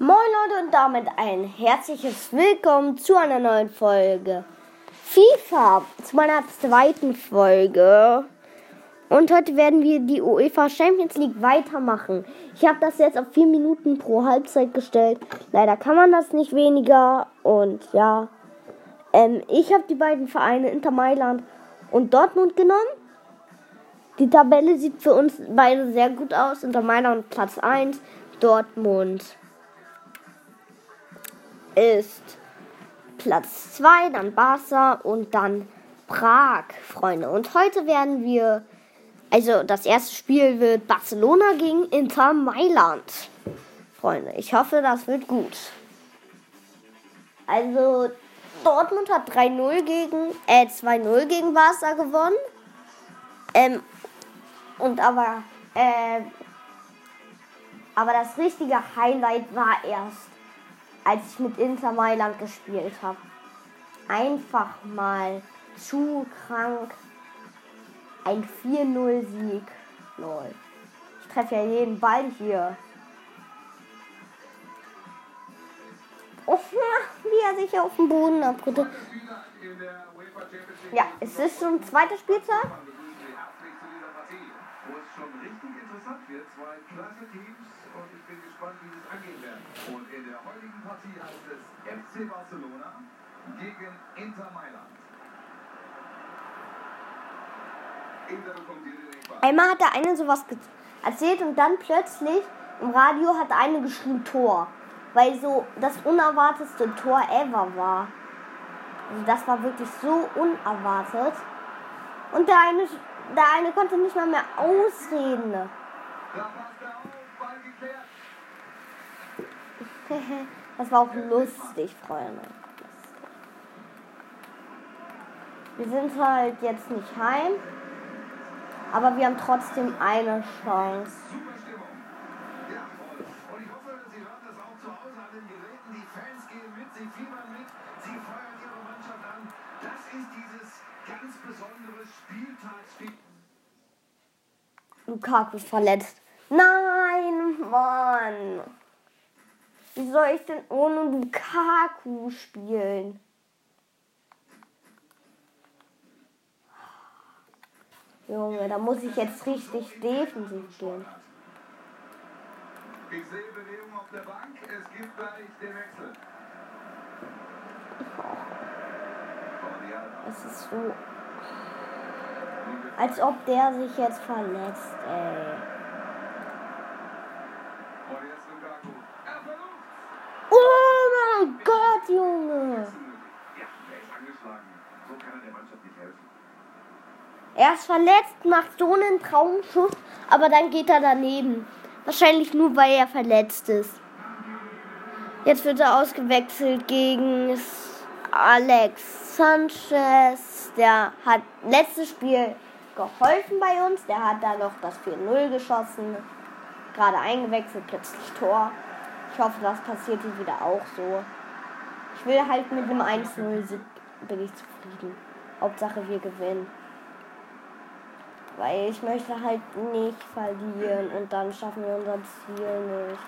Moin Leute und damit ein herzliches Willkommen zu einer neuen Folge FIFA, zu meiner zweiten Folge. Und heute werden wir die UEFA Champions League weitermachen. Ich habe das jetzt auf 4 Minuten pro Halbzeit gestellt. Leider kann man das nicht weniger. Und ja, ähm, ich habe die beiden Vereine Inter Mailand und Dortmund genommen. Die Tabelle sieht für uns beide sehr gut aus. Inter Mailand Platz 1, Dortmund ist Platz 2, dann Barca und dann Prag, Freunde. Und heute werden wir, also das erste Spiel wird Barcelona gegen Inter Mailand. Freunde, ich hoffe, das wird gut. Also Dortmund hat 3-0 gegen, äh 2-0 gegen Barca gewonnen. Ähm, und aber, äh, aber das richtige Highlight war erst als ich mit Inter Mailand gespielt habe. Einfach mal zu krank. Ein 4-0-Sieg. Lol. Ich treffe ja jeden Ball hier. Oh, wie er sich auf den Boden abdrückt. Ja, es ist schon zweiter Spieltag. Wo es schon richtig interessant wird, zwei klasse Teams und ich bin gespannt, wie sie es angehen werden. Und in der heutigen Partie heißt es FC Barcelona gegen Inter Mailand. Einmal hat der eine sowas erzählt und dann plötzlich im Radio hat der eine geschrieben Tor. Weil so das unerwartetste Tor ever war. Also das war wirklich so unerwartet. Und der eine, der eine konnte nicht mal mehr ausreden. Da passt er auf, Ball geklärt. Das war auch lustig, Freunde. Wir sind halt jetzt nicht heim. Aber wir haben trotzdem eine Chance. Lukaku ist verletzt. Nein, Mann. Wie soll ich denn ohne Lukaku spielen? Junge, da muss ich jetzt richtig defensiv gehen. Ich sehe Bewegung auf der Bank. Es gibt gleich den Wechsel. Es ist so. Als ob der sich jetzt verletzt, ey. Und jetzt Lukaku. Er versucht. Oh mein Gott, Junge. Er ist er. Er verletzt, macht so einen Traumschuss, aber dann geht er daneben. Wahrscheinlich nur, weil er verletzt ist. Jetzt wird er ausgewechselt gegen Alex Sanchez. Der hat letztes Spiel geholfen bei uns. Der hat da noch das 4-0 geschossen. Gerade eingewechselt, plötzlich Tor. Ich hoffe, das passiert hier wieder auch so. Ich will halt mit dem 1-0 bin ich zufrieden. Hauptsache wir gewinnen. Weil ich möchte halt nicht verlieren und dann schaffen wir unser Ziel nicht.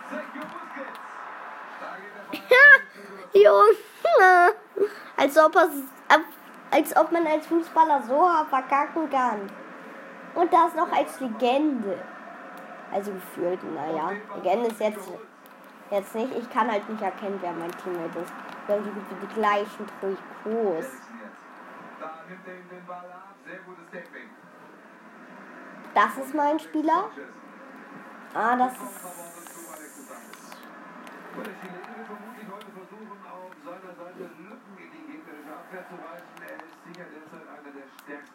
Junge! Als ob, es, als ob man als Fußballer so verkacken kann. Und das noch als Legende. Also gefühlt, naja. Legende ist jetzt, jetzt nicht. Ich kann halt nicht erkennen, wer mein Teammate ist. Wir haben wie die gleichen Trikots. Das ist mein Spieler. Ah, das ist. die.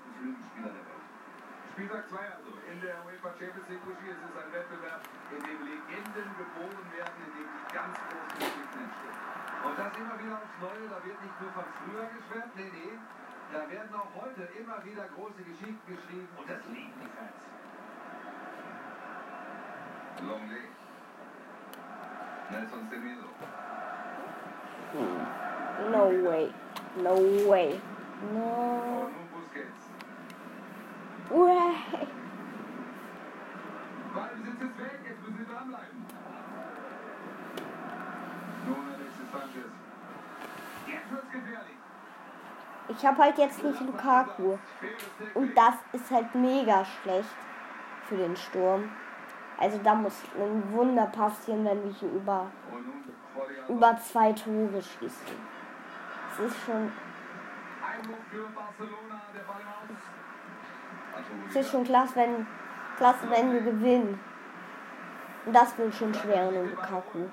Spieltag 2 also in der UEFA Champions League Uschi. Es ein Wettbewerb, in dem Legenden geboren werden, in dem die ganz großen. Und das immer wieder aufs Neue. Da wird nicht nur von früher geschwärmt, nee, nee. Da werden auch heute immer wieder große Geschichten geschrieben und das lieben die Fans. Longley. Nelson Semedo. No way. No way. No Und nun Busquets. way. Ballbesitz ist weg, jetzt müssen sie dranbleiben. Sanchez. Jetzt wird's gefährlich. Ich habe halt jetzt nicht Lukaku. Und das ist halt mega schlecht für den Sturm. Also da muss ein Wunder passieren, wenn wir hier über, über zwei Tore schießen. Es ist schon, es ist schon klasse, wenn, klasse, wenn wir gewinnen. Und das wird schon schwer in Lukaku.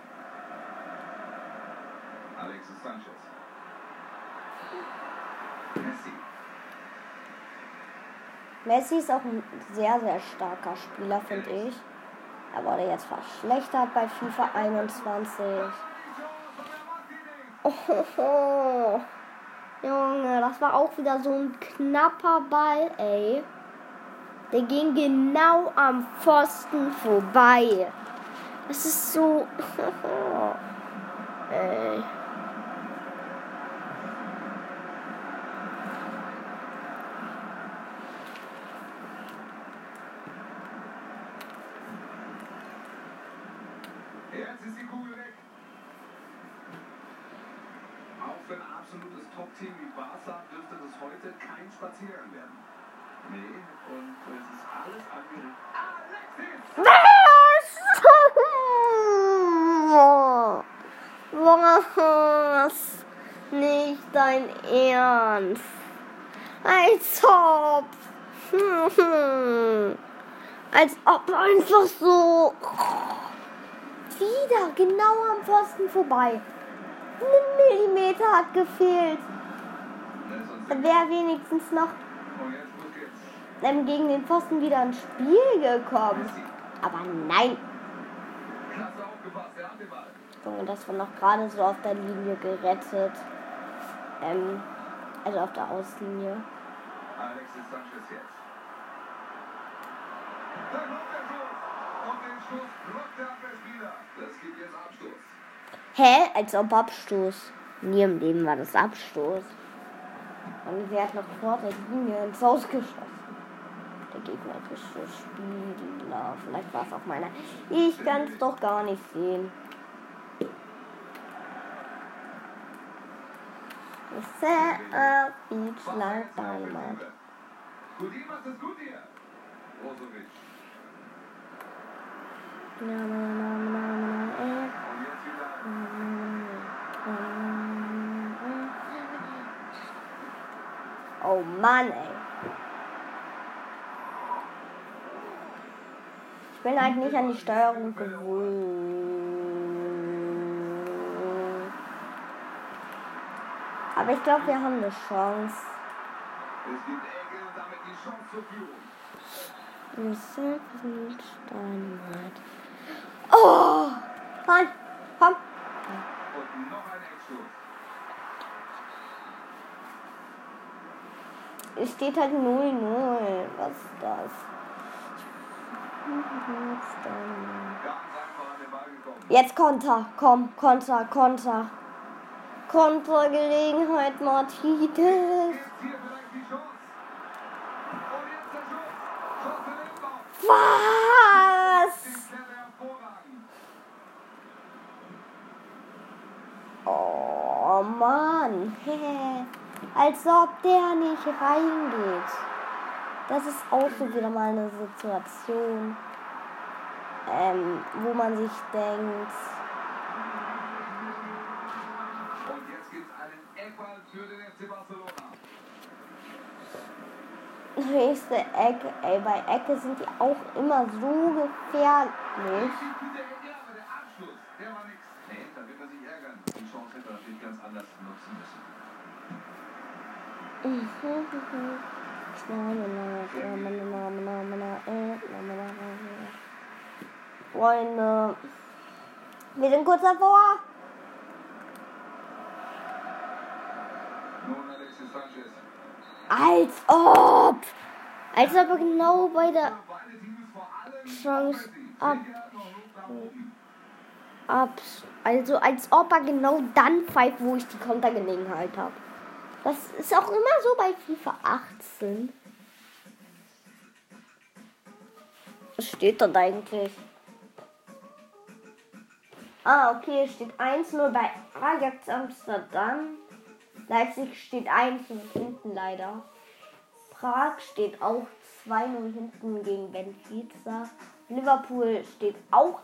Alexis Sanchez. Messi. Messi ist auch ein sehr, sehr starker Spieler, finde ich. Er wurde jetzt verschlechtert bei FIFA 21. Ohoho. Junge, das war auch wieder so ein knapper Ball, ey. Der ging genau am Pfosten vorbei. Das ist so. ey. Jetzt ist die Kugel weg. Auch für ein absolutes Top-Team wie Barca dürfte das heute kein Spaziergang werden. Nee, und es ist alles angeregt. Alexis! Was? Was? Nicht dein Ernst. Als ob. Als ob einfach so. Wieder genau am Pfosten vorbei. Ein Millimeter hat gefehlt. Wäre wenigstens noch ähm, gegen den Pfosten wieder ins Spiel gekommen. Aber nein. Junge, das war noch gerade so auf der Linie gerettet. Ähm, also auf der Auslinie. Alexis Sanchez jetzt. Hä? Als ob Abstoß. Nie im Leben war das Abstoß. Und wer hat noch vor der Linie ins Haus geschossen? Der gegnerische Spieler. Vielleicht war es auch meiner. Ich kann es doch gar nicht sehen. Ich set a beach like dynamite. Gudi macht es gut hier. Brozovic. Oh Mann, ey. Ich bin halt nicht an die Steuerung gewöhnt. Aber ich glaube, wir haben eine Chance. Es gibt und damit die Chance zur Führung. Sind Steinmeier. Oh! Mann, komm. Und noch ein Eckstoß. Es steht halt 0-0. Was ist das? Jetzt Konter, komm, Konter, Konter. Kontergelegenheit, Martinez. Jetzt hier vielleicht die Chance. Und jetzt der Schuss. Chance im Innenraum. Was? Den klärt er hervorragend. Oh Mann. Als ob der nicht reingeht. Das ist auch so wieder mal eine Situation, ähm, wo man sich denkt, Und jetzt gibt es einen Eckball für den FC Barcelona. nächste Ecke, ey, bei Ecke sind die auch immer so gefährlich. Richtig gute Ecke, aber der Abschluss, der war nix. Nee, da wird er sich ärgern. Die Chance hätte er natürlich ganz anders nutzen müssen. Freunde, wir sind kurz davor. Als ob. Als ob er genau bei der Chance ab. Abs also als ob er genau dann pfeift, wo ich die Kontergelegenheit habe. Das ist auch immer so bei FIFA 18. Was steht dort eigentlich? Ah, okay, steht 1-0 bei Ajax Amsterdam. Leipzig steht 1 hinten leider. Prag steht auch 2-0 hinten gegen Benfica. Liverpool steht auch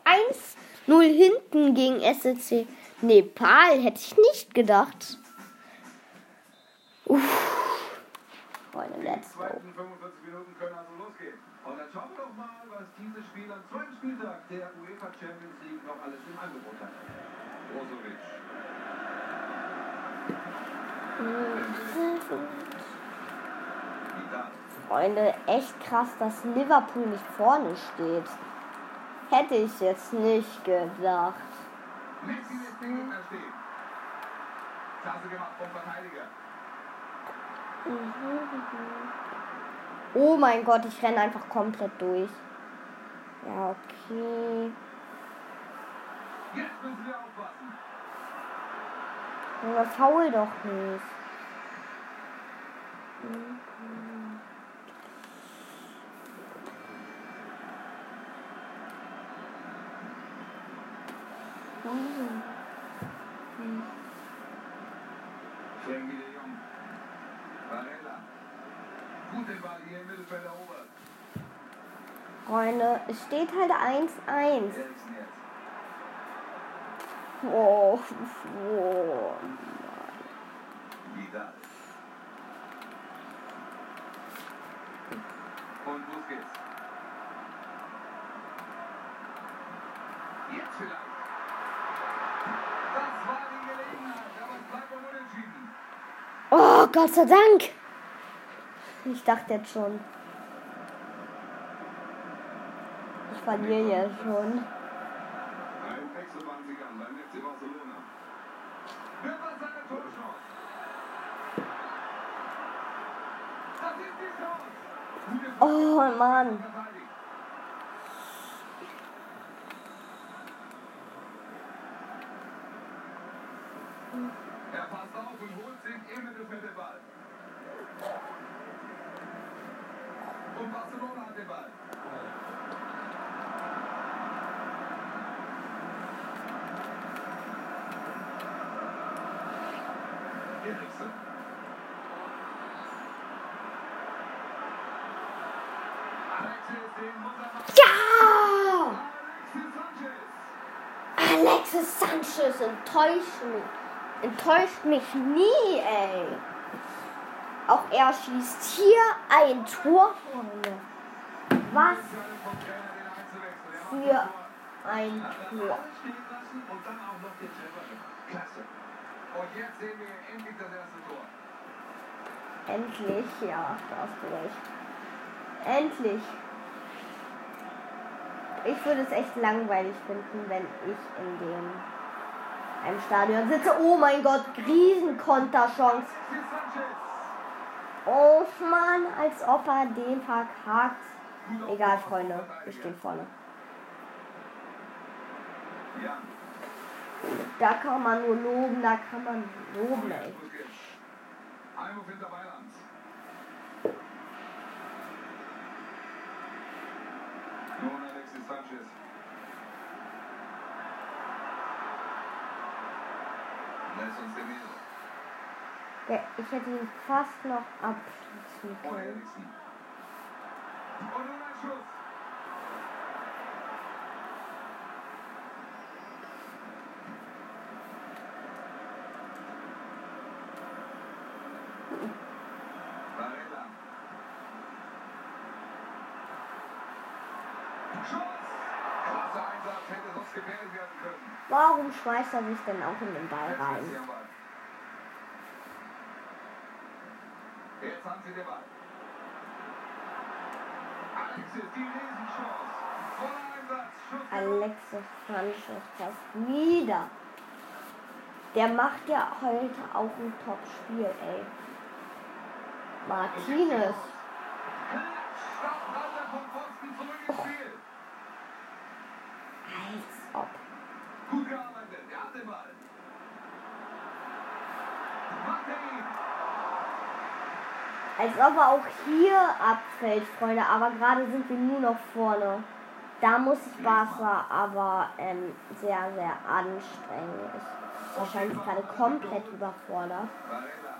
1-0 hinten gegen SSC Nepal. Hätte ich nicht gedacht. Uff. Freunde, let's go. zweiten 45 Minuten können also losgehen. Und dann schauen wir doch mal, was dieses Spiel am zweiten Spieltag der UEFA Champions League noch alles im Angebot hat. Brozovic. Vidal. Freunde, echt krass, dass Liverpool nicht vorne steht. Hätte ich jetzt nicht gedacht. Messi lässt den Gegner stehen. Klasse gemacht vom Verteidiger. Oh mein Gott, ich renne einfach komplett durch. Ja, okay. Jetzt müssen wir aufpassen. Junge, faul doch nicht. Frenkie de Jong. Varela. Gut den Ball hier im Mittelfeld erobert. Freunde, es steht halt 1-1. Eriksen jetzt. Oh, oh. Vidal. Und Busquets. Jetzt vielleicht. Das war die Gelegenheit, aber es bleibt unentschieden. oh, Gott sei Dank. Ich dachte jetzt schon. Ich verliere ja schon. Ein Wechselbandsiegern beim FC Barcelona. Wird das seine Torchance? Das ist die Chance. Gute Oh Mann. Er passt auf und holt sich im Mittelfeld den Ball. Und Barcelona hat den Ball. Machen. Ja! Alexis Sanchez. Enttäuscht mich. Enttäuscht mich nie, ey. Auch er schießt hier ein Tor. Was für ein Tor. Endlich das erste Tor. Endlich, ja, da hast du recht. Endlich. Ich würde es echt langweilig finden, wenn ich in dem einem Stadion sitze. Oh mein Gott, Riesenkonterchance. Oh Mann, als ob er den verkackt. Egal, Freunde, wir stehen vorne. Ja. Da kann man nur loben, da kann man loben, ey. Einwurf hinter Mailand. Nun Alexis Sanchez. Nelson Semedo. Ja, ich hätte ihn fast noch abschließen können. Und nun ein Schuss. Varela. Schuss! Klasse Einsatz, hätte sonst gefährlich werden können. Warum schmeißt er sich denn auch in den Ball rein? ist sie am Ball. Jetzt haben sie den Ball. Alexis, die Riesenchance. Alexis Sanchez fast wieder. Der macht ja heute auch ein Top-Spiel, ey. Martinez. Als ob. Gut gearbeitet. Er hat den Ball. Macht er ihn. Als ob er auch hier abfällt, Freunde. Aber gerade sind wir nur noch vorne. Da muss ich Barca aber ähm, sehr, sehr anstrengend. Ist wahrscheinlich gerade komplett überfordert. Varela.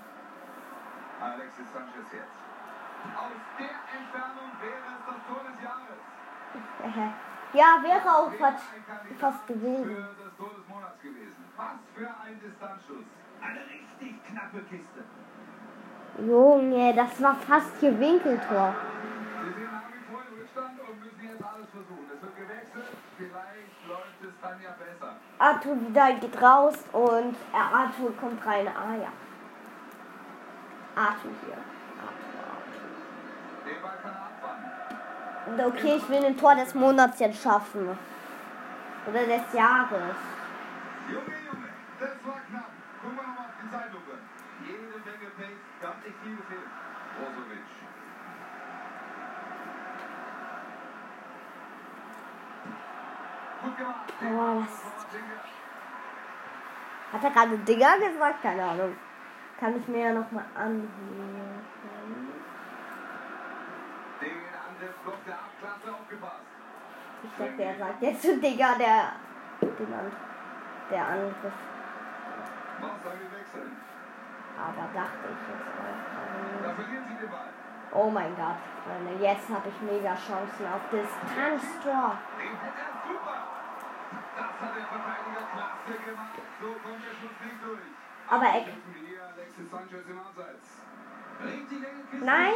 Alexis Sanchez jetzt. Aus der Entfernung wäre es das Tor des Jahres. ja, wäre auch fast, fast gewesen. Für das Tor des Monats gewesen. Was für ein Distanzschuss. Eine richtig knappe Kiste. Junge, das war fast hier Winkeltor. Arthur wieder geht raus und äh, Arthur kommt rein. Ah ja. Arthur hier. Arthur, Den. Arthur. Okay, ich will ein Tor des Monats jetzt schaffen. Oder des Jahres. Junge, Junge, das war knapp. Gucken wir nochmal auf die Zeitlupe. Jede Menge Pace, gab nicht viel gefehlt. Brozovic. Oh, das Hat er gerade Digger gesagt? Keine Ahnung. Kann ich mir ja nochmal anhören. Den Angriffsblock der. Ich dachte, er sagt jetzt zu Digger, der, den An der Angriff. Aber dachte ich jetzt auch. Ball. Oh mein Gott, Freunde, jetzt habe ich mega Chancen auf Distanztor. Das hat der Verteidiger klasse gemacht. So kommt der Schuss nicht durch. Aber Eck. Nein.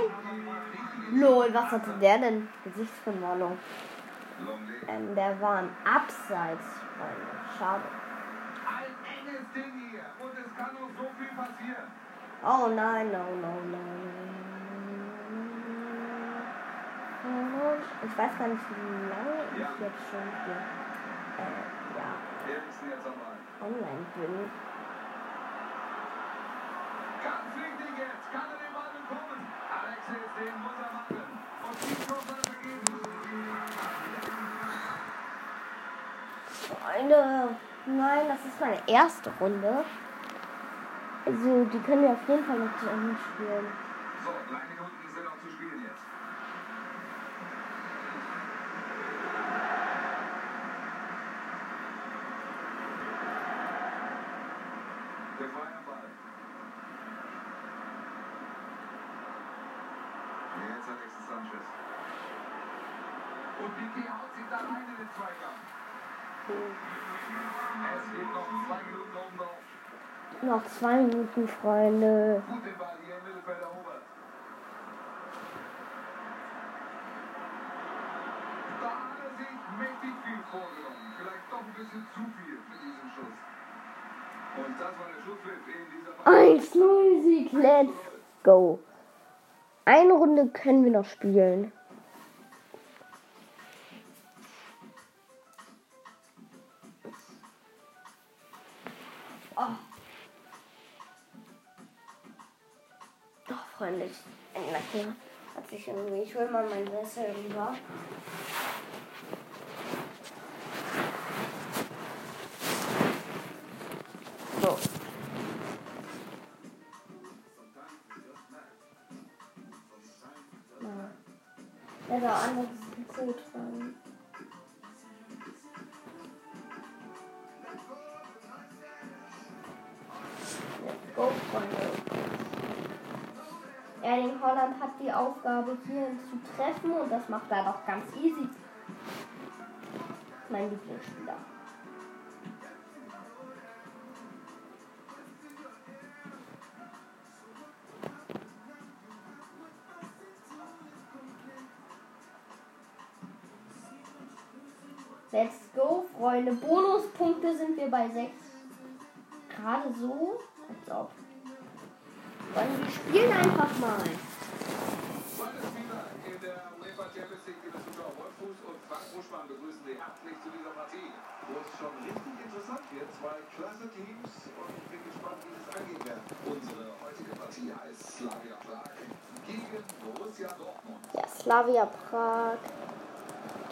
Lol, was hatte der denn? Gesichtsvermalung. Ähm, der war ein Abseits, Freunde. Schade. Ein enges Ding hier. Und es kann noch so viel passieren. Oh nein, no, no, no. Ich weiß gar nicht, wie lange ich jetzt schon hier ja, Eriksen jetzt am Ball. online bin. Ganz wichtig jetzt. Kann er den Ball bekommen? Alexis, den muss er machen. Und die Chance hat er. Freunde, nein, das ist meine erste Runde. Also, die können wir auf jeden Fall noch zu Ende spielen. So, drei Minuten sind noch zu spielen jetzt. Der freie Ball. Jetzt Alexis Sanchez. Und Piqué haut sich da rein in den Zweikampf. Es gibt noch zwei Minuten oben drauf. Noch zwei Minuten, Freunde. Gut den Ball hier im Mittelfeld erobert. Da hat er sich mächtig viel vorgenommen. Vielleicht doch ein bisschen zu viel für diesen Schuss. Und das war der Schusspfiff in dieser Partie. 1-0 Sieg, let's go. Eine Runde können wir noch spielen. Sich irgendwie. Ich hol mal mein Sessel rüber. So. Ja. Da anders ist gut die Aufgabe, hier zu treffen und das macht er doch ganz easy. Mein Lieblingsspieler. Let's go, Freunde. Bonuspunkte sind wir bei 6. Gerade so. Als ob. Herzlich zu dieser Partie, wo es schon richtig interessant wird. Zwei klasse Teams und ich bin gespannt, wie es angehen wird. Unsere heutige Partie heißt Slavia Prag gegen Borussia Dortmund. Ja, Slavia Prag.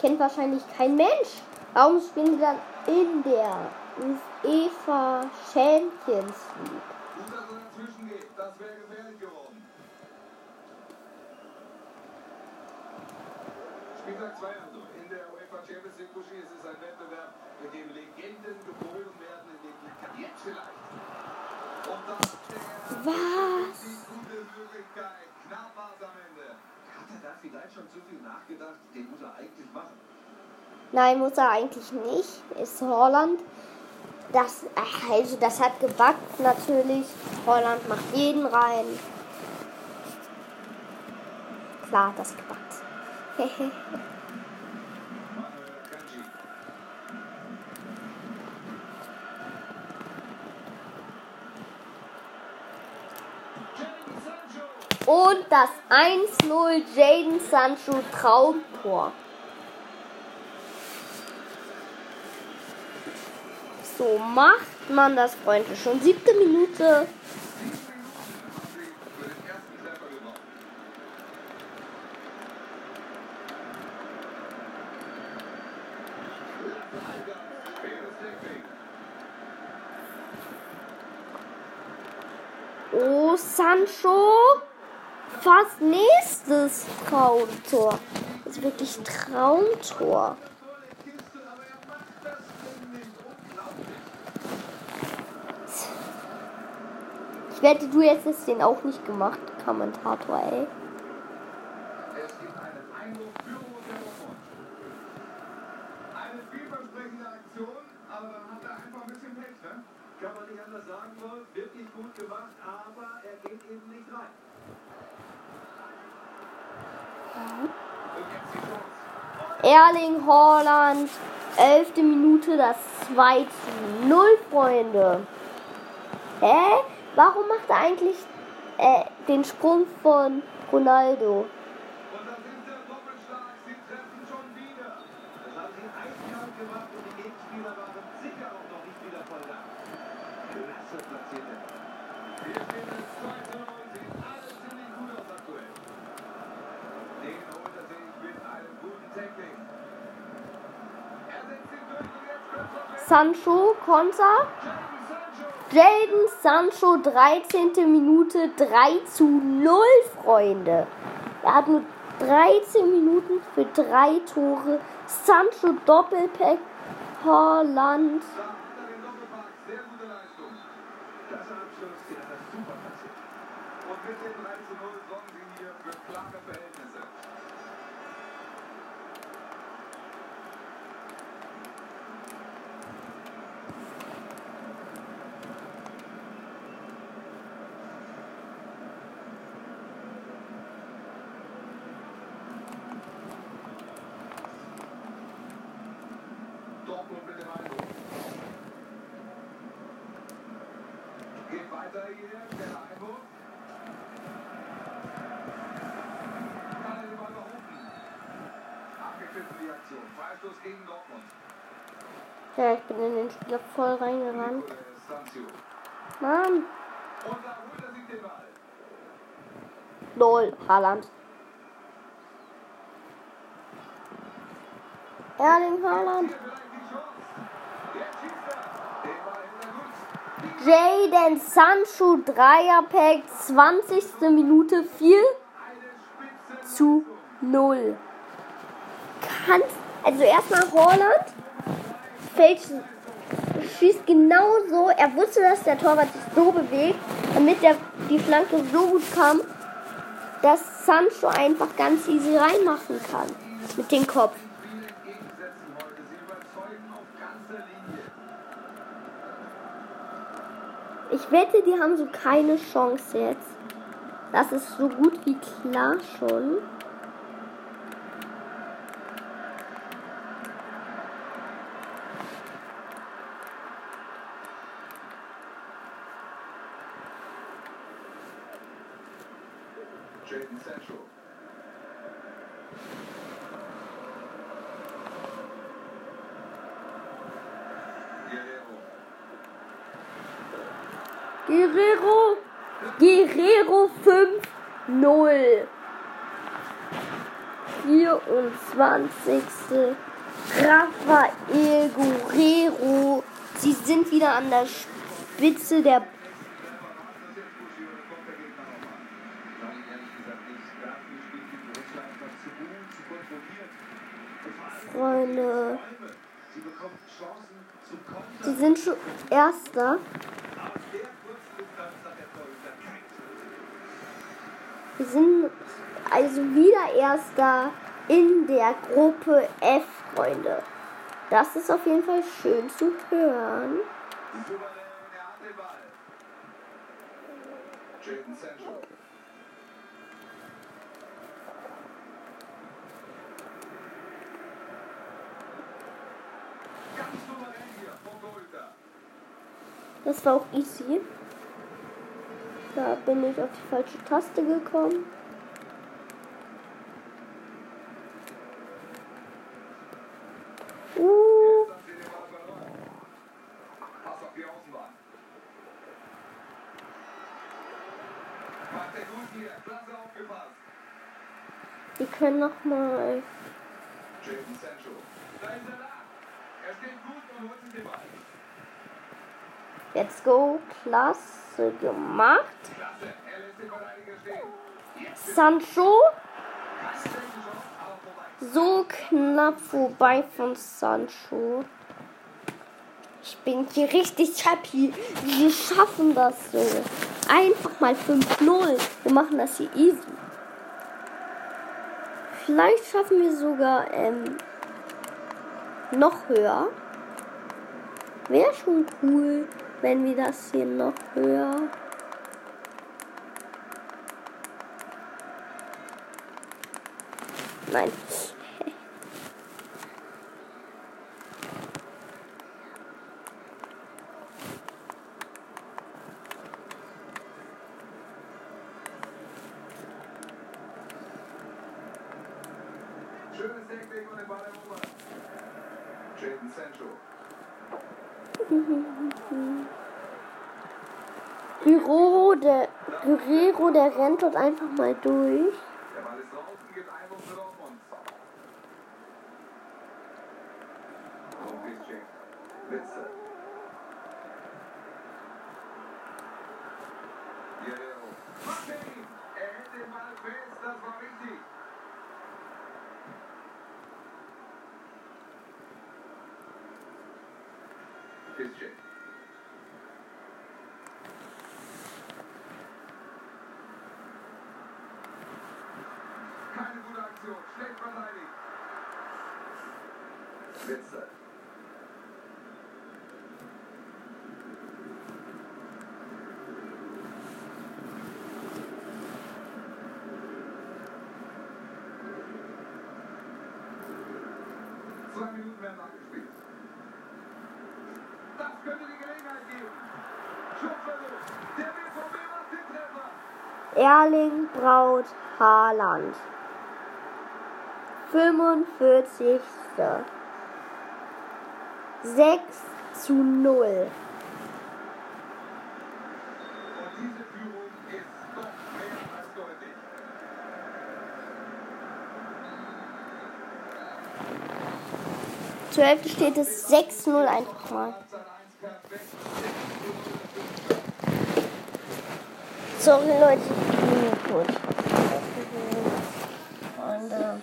Kennt wahrscheinlich kein Mensch. Warum spielen sie dann in der UEFA Champions League? Gut, dass er dazwischen geht. Das wäre gefährlich geworden. Spieltag 2 also in der UEFA Champions League Buschi, es ist ein Wettbewerb, in dem Legenden geboren werden, in dem jetzt vielleicht. Und da der Was? die gute Möglichkeit. Knapp war es am Ende. Hat er da vielleicht schon zu viel nachgedacht? Den muss er eigentlich machen. Nein, muss er eigentlich nicht. Ist Holland. Das, also das hat gebackt natürlich. Holland macht jeden rein. Klar, das gebackt. Manuel Kanji. Jadon Sancho. Und das 1-0 Jaden Sancho Traumtor. So macht man das, Freunde. Schon siebte Minute. Oh, Sancho. Fast nächstes Traumtor. Das ist wirklich Traumtor. Ich wette, du hättest den auch nicht gemacht, Kommentator, ey. Es gibt einen Einwurf für Borussia Dortmund. Eine vielversprechende Aktion, aber dann hat er einfach ein bisschen Pech, ne? Kann man nicht anders sagen, Wolf. Wirklich gut gemacht, aber er geht eben nicht rein. Und jetzt die Chance. Haaland, 11. Minute, das 2 zu 0, Freunde. Hä? Warum macht er eigentlich äh, den Sprung von Ronaldo? Und das ist der Doppelschlag. Sie treffen schon wieder. Das haben sie eiskalt gemacht und die Gegenspieler waren sicher auch noch nicht wieder voll da. Klasse platziert er. Hier steht es 2 zu 0. Sieht alles ziemlich gut aus aktuell. Den holt er sich mit einem guten Tackling. Er setzt ihn durch und jetzt kommt er weg. Sancho, Konter. Jaden Sancho, 13. Minute, 3 zu 0, Freunde. Er hat nur 13 Minuten für drei Tore. Sancho Doppelpack, Haaland. Da hat er den Doppelpack. Sehr gute Leistung. Das Abschluss, der hat das super platziert. Und mit dem 3 zu 0 sorgen sie hier für klare Verhältnisse. Dortmund mit dem Einwurf. Geht weiter hier, der Einwurf. Kann er den Ball behaupten. Abgepfiffen die Aktion. Freistoß gegen Dortmund. Ja, ich den Spieler voll reingerannt. Mann. Lol, Haaland. Erling Haaland. Jaden Sancho, Dreierpack, 20. Minute, 4 Eine Spitze. zu 0. Kann, also erstmal Haaland fällt, schießt genau so. Er wusste, dass der Torwart sich so bewegt, damit der, die Flanke so gut kam, dass Sancho einfach ganz easy reinmachen kann. Mit dem Kopf. Ich wette, die haben so keine Chance jetzt. Das ist so gut wie klar schon. Jadon Sancho. Guerrero. Guerrero. Guerrero 5-0. 24. Rafael Guerrero. Sie sind wieder an der Spitze der. Freunde. Sie sind schon Erster. Aus der Kurzdistanz hat der Torhüter keinen Schuss. Wir sind also wieder Erster in der Gruppe F, Freunde. Das ist auf jeden Fall schön zu hören. Das war auch easy. Da bin ich auf die falsche Taste gekommen. Uh, die können noch mal. Let's go. Klasse. Klasse. Jetzt Sancho. So knapp vorbei von Sancho. Ich bin hier richtig happy. Wir schaffen das so. Einfach mal 5-0. Wir machen das hier easy. Vielleicht schaffen wir sogar ähm, noch höher. Wäre schon cool, wenn wir das hier noch höher. Nein. Schönes Tackling und den Ball erobert. Jaden Sancho. Guerrero, der, Guerrero, der rennt dort einfach mal durch. Der Ball ist draußen, gibt Einwurf für Dortmund. Und Piszczek. Witze. Guerrero. Macht er ihn. Er hält den Ball fest, das war wichtig. Piszczek. Keine gute Aktion, schlecht verteidigt. Witze. Zwei Minuten werden abgespielt. Das könnte die Gelegenheit geben. Schussversuch. Der BVB macht den Treffer. Erling Braut Haaland. 45. 6 zu 0. Und diese Führung ist doch mehr als deutlich. Zur Hälfte steht es 6-0 einfach mal. Halbzeit 1 perfekt. Sorry Leute, ich bin nur kurz. Freunde.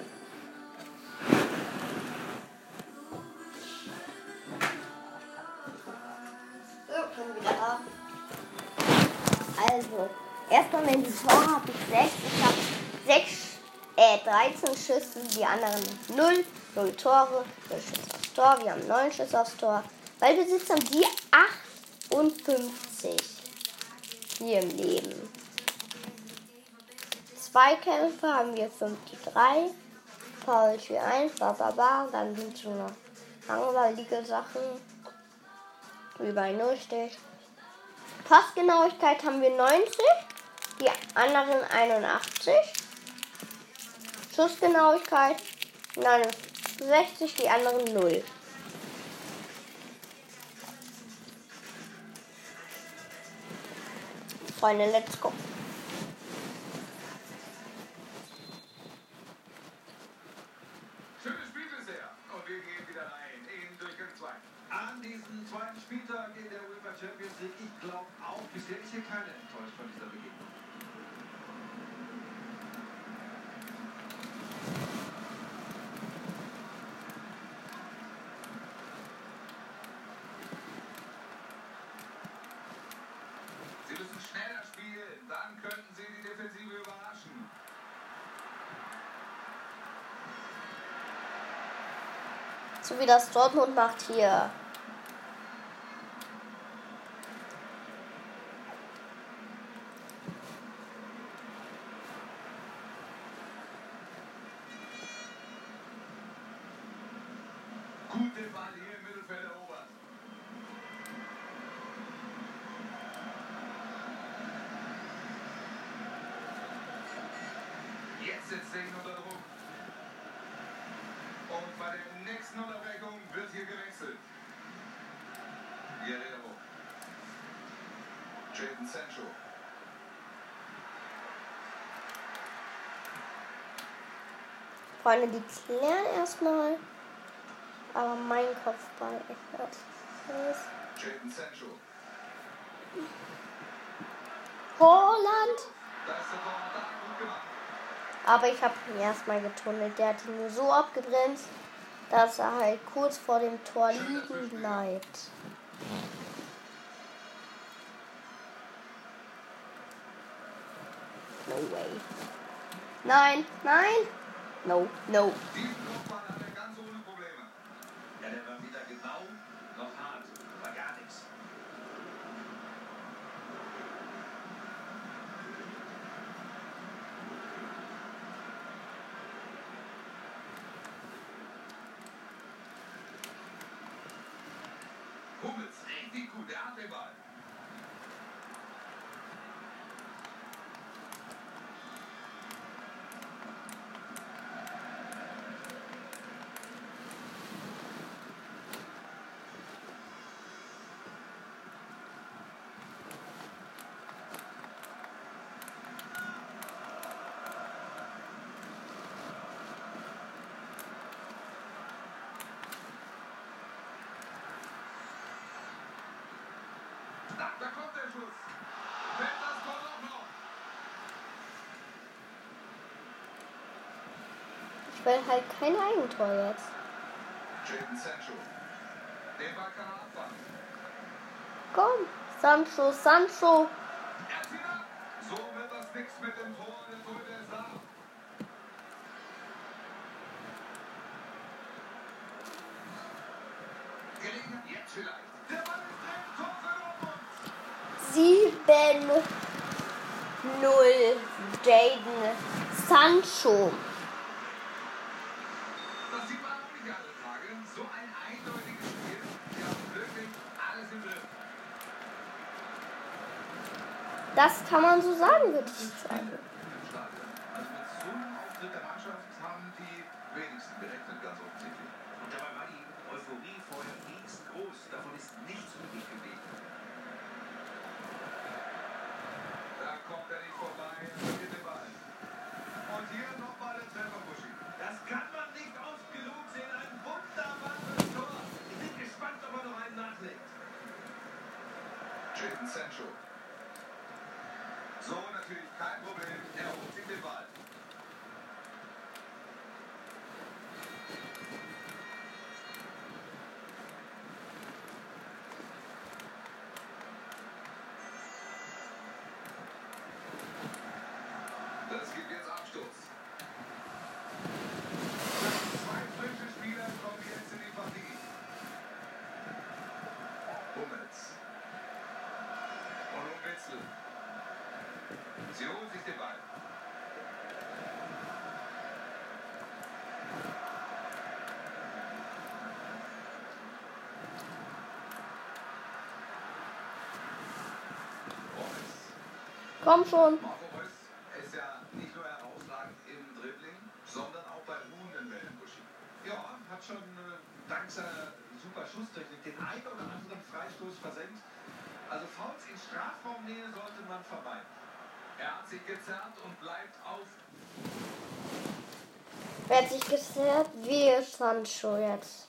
So, bin wieder da. Also, erstmal dem Tor habe ich 6. Ich habe 6, äh, 13 Schüsse, die anderen 0. 0 Tore, 0 Schüsse aufs Tor. Wir haben 9 Schüsse aufs Tor. Weil Besitz haben die 58 hier im Leben. Zweikämpfe haben wir 5 die 3. Paul für 1, Baba, dann sind schon noch langweilige Sachen. Über 0 Stich. Passgenauigkeit haben wir 90, die anderen 81. Schussgenauigkeit 69, die anderen 0. Freunde, let's go. Schönes Spiel bisher. Und wir gehen wieder rein in Durchgang 2. An diesem zweiten Spieltag in der UEFA Champions League. Ich glaube auch, bisher ist hier keiner enttäuscht von dieser Begegnung. Sie müssen schneller spielen, dann könnten Sie die Defensive überraschen. Wie das Dortmund macht hier. Jetzt setzt er ihn unter Druck. Und bei der nächsten Unterbrechung wird hier gewechselt. Guerrero. Jadon Sancho. Freunde, die klären erstmal. Aber mein Kopfball echt ist. Jadon Sancho. Holland! Aber ich habe ihn erstmal getunnelt. Der hat ihn nur so abgebremst, dass er halt kurz vor dem Tor liegen bleibt. No way. Nein, nein. No, no. Diesen Kopfball hat er ganz ohne Probleme. Ja, der war weder genau noch hart. War gar nichts. Hummels, richtig gut, der hat den Ball. Na, da kommt der Schuss. Fällt das Tor doch noch. Ich will halt kein Eigentor jetzt. Jadon Sancho. Den Ball kann er abfangen. Komm, Sancho, Sancho. So wird das nichts mit dem Tor. Der Torhüter ist da. Gelegenheit jetzt vielleicht. Der Ball ist drin. Tor für Dortmund. 7-0. Jaden Sancho. Das sieht man auch nicht alle Tage. So ein eindeutiges Spiel. Die haben wirklich alles im Griff. Das kann man so sagen, würde ich sagen. Kein Problem. Ja. Sie holen sich den Ball. Hummels. Komm schon. Marco Reus ist ja nicht nur herausragend im Dribbling, sondern auch bei ruhenden Buschi. Ja, hat schon äh, dank seiner super Schusstechnik den einen oder anderen Freistoß versenkt. Also Fouls in Strafraumnähe sollte man vermeiden. Er hat sich gezerrt und bleibt auf. Wer hat sich gezerrt? Wir Sancho jetzt.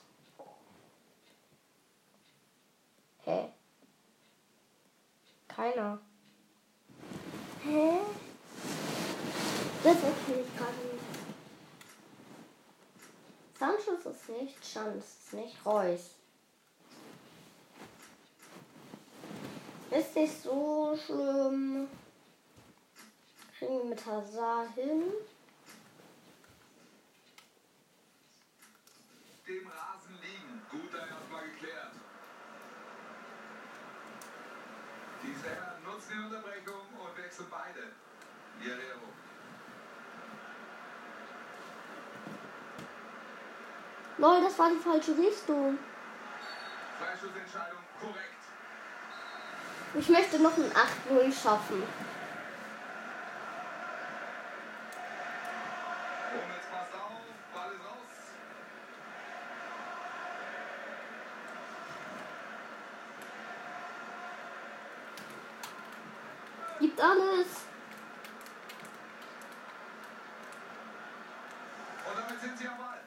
Hä? Keiner. Hä? Das verstehe ich gerade nicht. Sancho ist es nicht, Schanz ist nicht, Reus. Ist nicht so schlimm. Kriegen wir mit Hazard hin. Dem Rasen liegen. Gut da erstmal geklärt. Diese Herren nutzen die Unterbrechung und wechseln beide. Guerrero. Lol, das war die falsche Richtung. Freischussentscheidung korrekt. Ich möchte noch ein 8-0 schaffen. Auf, Ball ist raus. Gibt alles. Und damit sind sie am Ball.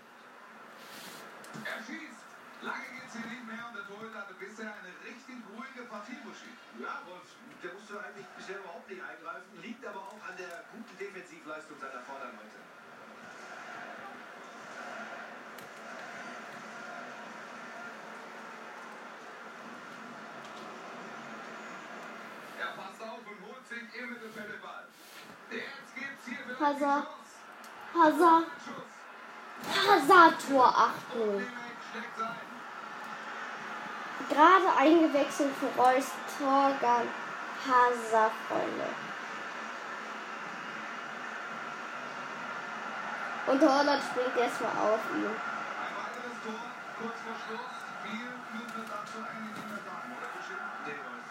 Er schießt. Lange geht's hier nicht mehr und der Torhüter hatte bisher eine richtig ruhige Partie, Buschi. Ja, Wolf, der musste eigentlich bisher überhaupt nicht eingreifen, liegt aber auch an der guten Defensivleistung seiner Vorderleute. Er passt auf und holt sich im Mittelfeld den Ball. Jetzt gibt's hier vielleicht Hazard. Hazard. Hazard Tor 8-0. Limit schlägt sein. Gerade eingewechselt für Reus Torgan. Hazard, Freunde. Und Holland springt erstmal auf ihn. Ein weiteres Tor, kurz vor Schluss.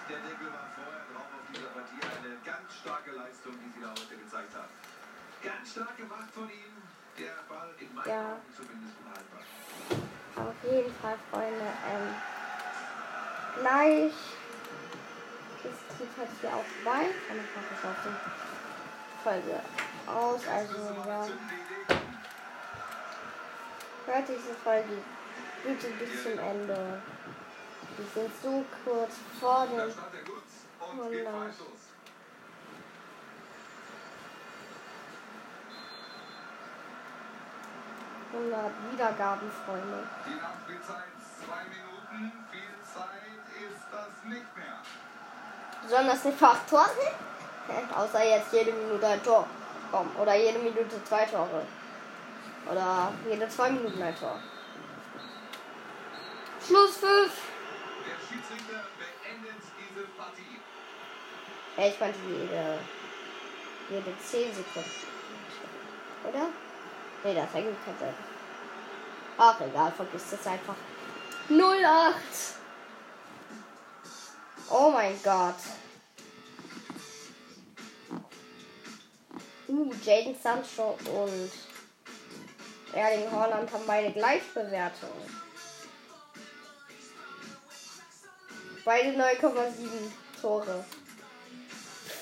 Der Deckel war vorher drauf auf dieser Partie. Eine ganz starke Leistung, die sie da heute gezeigt haben. Ganz stark gemacht von ihm. Der Ball in meinen Ja. Augen zumindest unhaltbar. Auf jeden Fall, Freunde. Ähm, gleich ist die Partie auch vorbei. Dann mache ich auch die Folge aus. Also, ja. Hört diese Folge bitte bis zum Ende. Wir sind so kurz vor dem. Freistoß. hundert Wiedergaben, Freunde. Die Nachspielzeit zwei Minuten. Viel Zeit ist das nicht mehr. Besonders nicht für acht Tore. Außer jetzt jede Minute ein Tor. Komm, oder jede Minute zwei Tore. Oder jede zwei Minuten ein Tor. Schluss 5. Der Schiedsrichter beendet diese Partie. Ja, ich meinte jede, jede 10 Sekunden. Oder? Nee, das ergibt keinen Sinn. Ach, egal, vergiss das einfach. 08. Oh mein Gott. Uh, Jaden Sancho und Erling Haaland haben beide Gleichbewertung. Beide 9,7 Tore.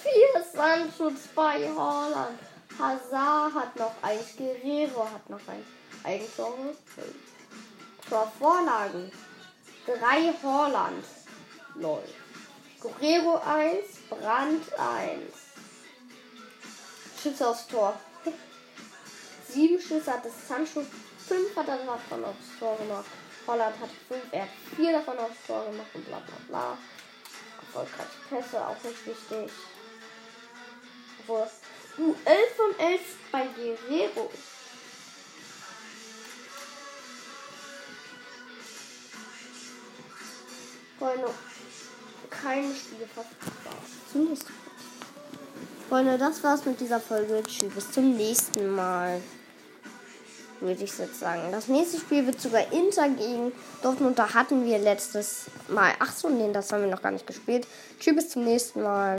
4 Sancho, 2 Haaland. Hazard hat noch eins, Guerrero hat noch ein Eigentore. Tor Vorlagen. 3 Haaland. Lol. Guerrero 1, Brand 1. Schüsse aufs Tor. 7 Schüsse hatte Sancho, 5 hat er davon aufs Tor gemacht. Holland hat 5, er hat 4 davon aufs Tor gemacht und bla bla bla. Erfolgreiche Pässe, auch nicht wichtig. Obwohl, uh, 11 von 11 bei Guerrero. Freunde, keine Spiele verfügbar. Zumindest. Freunde, das war's mit dieser Folge. Tschüss, bis zum nächsten Mal. Würde ich jetzt sagen. Das nächste Spiel wird sogar Inter gegen Dortmund. Da hatten wir letztes Mal. Ach so, nee, das haben wir noch gar nicht gespielt. Tschüss, bis zum nächsten Mal.